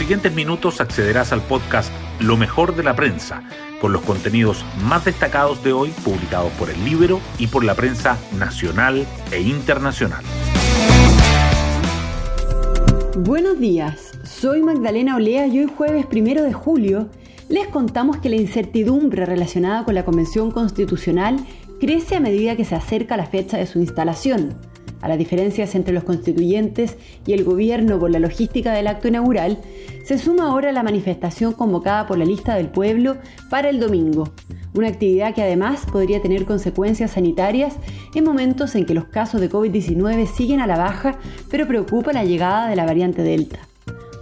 siguientes minutos accederás al podcast Lo mejor de la prensa, con los contenidos más destacados de hoy publicados por el Libro y por la prensa nacional e internacional. Buenos días, soy Magdalena Olea y hoy jueves primero de julio les contamos que la incertidumbre relacionada con la Convención Constitucional crece a medida que se acerca la fecha de su instalación. A las diferencias entre los constituyentes y el gobierno por la logística del acto inaugural, se suma ahora la manifestación convocada por la lista del pueblo para el domingo, una actividad que además podría tener consecuencias sanitarias en momentos en que los casos de COVID-19 siguen a la baja, pero preocupa la llegada de la variante Delta.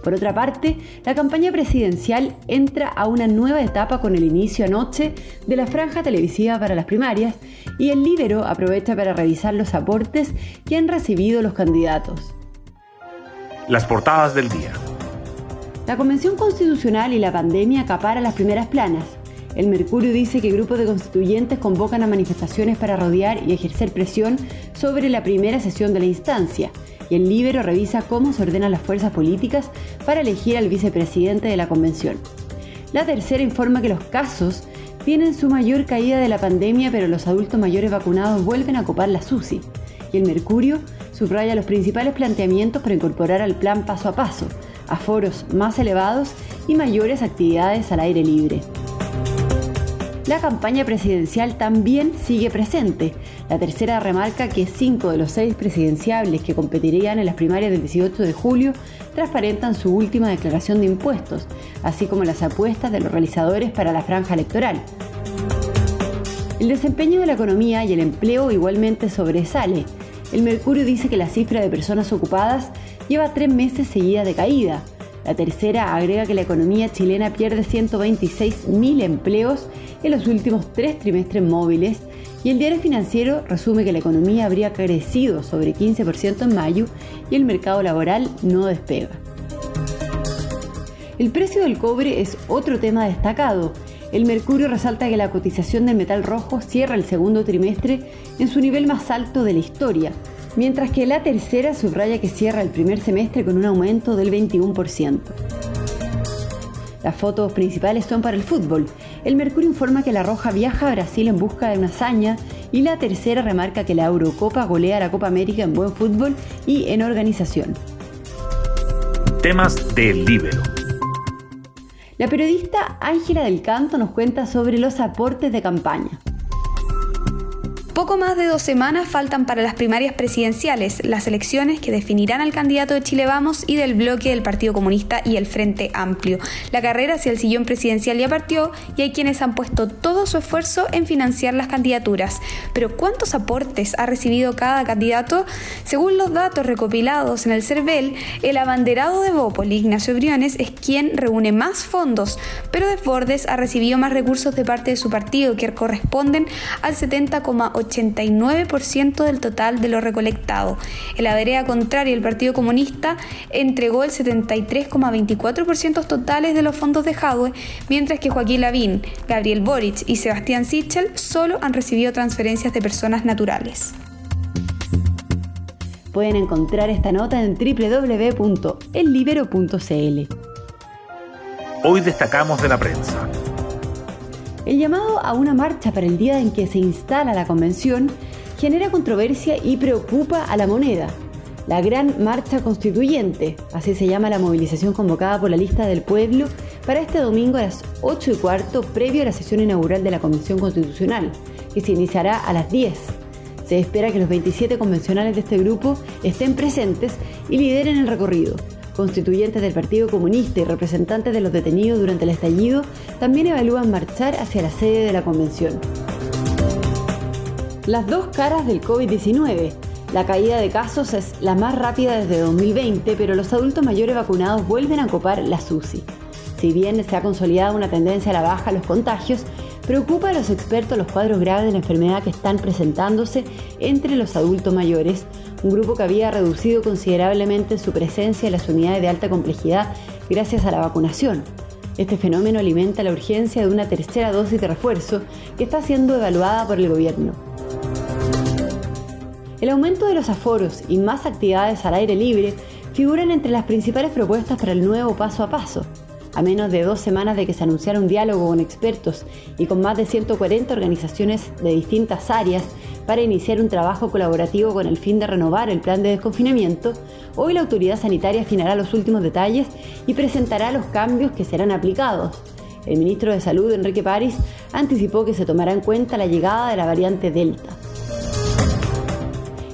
Por otra parte, la campaña presidencial entra a una nueva etapa con el inicio anoche de la franja televisiva para las primarias y el Libero aprovecha para revisar los aportes que han recibido los candidatos. Las portadas del día. La Convención Constitucional y la pandemia acaparan las primeras planas. El Mercurio dice que grupos de constituyentes convocan a manifestaciones para rodear y ejercer presión sobre la primera sesión de la instancia y el Libero revisa cómo se ordenan las fuerzas políticas para elegir al vicepresidente de la convención. La tercera informa que los casos tienen su mayor caída de la pandemia, pero los adultos mayores vacunados vuelven a copar la SUSI. Y el Mercurio subraya los principales planteamientos para incorporar al plan paso a paso, a foros más elevados y mayores actividades al aire libre. La campaña presidencial también sigue presente. La tercera remarca que cinco de los seis presidenciables que competirían en las primarias del 18 de julio transparentan su última declaración de impuestos, así como las apuestas de los realizadores para la franja electoral. El desempeño de la economía y el empleo igualmente sobresale. El Mercurio dice que la cifra de personas ocupadas lleva tres meses seguida de caída. La tercera agrega que la economía chilena pierde 126.000 empleos en los últimos tres trimestres móviles y el diario financiero resume que la economía habría crecido sobre 15% en mayo y el mercado laboral no despega. El precio del cobre es otro tema destacado. El Mercurio resalta que la cotización del metal rojo cierra el segundo trimestre en su nivel más alto de la historia, mientras que la tercera subraya que cierra el primer semestre con un aumento del 21%. Las fotos principales son para el fútbol. El Mercurio informa que la Roja viaja a Brasil en busca de una hazaña y la tercera remarca que la Eurocopa golea a la Copa América en buen fútbol y en organización. Temas del Libero. La periodista Ángela del Canto nos cuenta sobre los aportes de campaña. Poco más de dos semanas faltan para las primarias presidenciales, las elecciones que definirán al candidato de Chile Vamos y del bloque del Partido Comunista y el Frente Amplio. La carrera hacia el sillón presidencial ya partió y hay quienes han puesto todo su esfuerzo en financiar las candidaturas. Pero ¿cuántos aportes ha recibido cada candidato? Según los datos recopilados en el CERVEL, el abanderado de Bópoli, Ignacio Briones, es quien reúne más fondos, pero Desbordes ha recibido más recursos de parte de su partido que corresponden al 70,8 89% del total de lo recolectado. En la vereda contraria, el Partido Comunista entregó el 73,24% totales de los fondos de Jadwe, mientras que Joaquín Lavín, Gabriel Boric y Sebastián Sichel solo han recibido transferencias de personas naturales. Pueden encontrar esta nota en www.ellibero.cl. Hoy destacamos de la prensa. El llamado a una marcha para el día en que se instala la convención genera controversia y preocupa a la moneda. La Gran Marcha Constituyente, así se llama la movilización convocada por la lista del pueblo para este domingo a las 8 y cuarto, previo a la sesión inaugural de la Convención Constitucional, que se iniciará a las 10. Se espera que los 27 convencionales de este grupo estén presentes y lideren el recorrido. Constituyentes del Partido Comunista y representantes de los detenidos durante el estallido también evalúan marchar hacia la sede de la convención. Las dos caras del COVID-19. La caída de casos es la más rápida desde 2020, pero los adultos mayores vacunados vuelven a copar la SUSI. Si bien se ha consolidado una tendencia a la baja en los contagios, preocupa a los expertos los cuadros graves de la enfermedad que están presentándose entre los adultos mayores, un grupo que había reducido considerablemente su presencia en las unidades de alta complejidad gracias a la vacunación. Este fenómeno alimenta la urgencia de una tercera dosis de refuerzo que está siendo evaluada por el gobierno. El aumento de los aforos y más actividades al aire libre figuran entre las principales propuestas para el nuevo paso a paso. A menos de dos semanas de que se anunciara un diálogo con expertos y con más de 140 organizaciones de distintas áreas para iniciar un trabajo colaborativo con el fin de renovar el plan de desconfinamiento, hoy la autoridad sanitaria afinará los últimos detalles y presentará los cambios que serán aplicados. El ministro de Salud, Enrique París, anticipó que se tomará en cuenta la llegada de la variante Delta.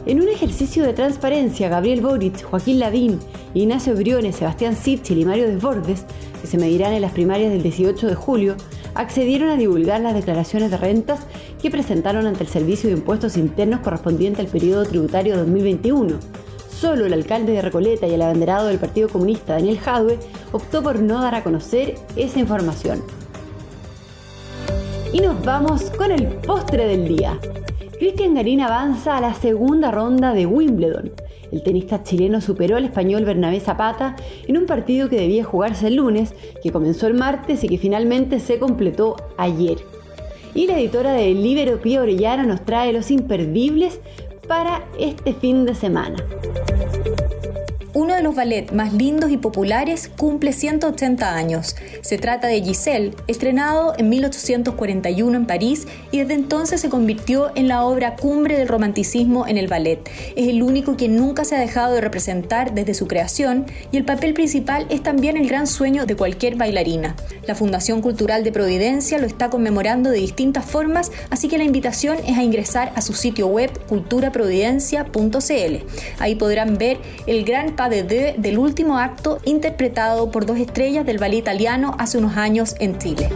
En un ejercicio de transparencia, Gabriel Boric, Joaquín Lavín, Ignacio Briones, Sebastián Sichel y Mario Desbordes, que se medirán en las primarias del 18 de julio, accedieron a divulgar las declaraciones de rentas que presentaron ante el Servicio de Impuestos Internos correspondiente al periodo tributario 2021. Solo el alcalde de Recoleta y el abanderado del Partido Comunista, Daniel Jadwe, optó por no dar a conocer esa información. Y nos vamos con el postre del día. Cristian Garín avanza a la segunda ronda de Wimbledon. El tenista chileno superó al español Bernabé Zapata en un partido que debía jugarse el lunes, que comenzó el martes y que finalmente se completó ayer. Y la editora de Libero Pía Orellana nos trae los imperdibles para este fin de semana. Uno de los ballets más lindos y populares cumple 180 años. Se trata de Giselle, estrenado en 1841 en París y desde entonces se convirtió en la obra cumbre del romanticismo en el ballet. Es el único que nunca se ha dejado de representar desde su creación y el papel principal es también el gran sueño de cualquier bailarina. La Fundación Cultural de Providencia lo está conmemorando de distintas formas, así que la invitación es a ingresar a su sitio web culturaprovidencia.cl. Ahí podrán ver el gran de del último acto interpretado por dos estrellas del ballet italiano hace unos años en Chile.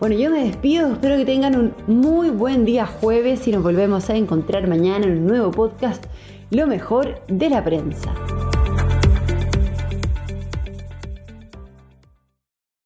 Bueno, yo me despido, espero que tengan un muy buen día jueves y nos volvemos a encontrar mañana en un nuevo podcast, Lo mejor de la prensa.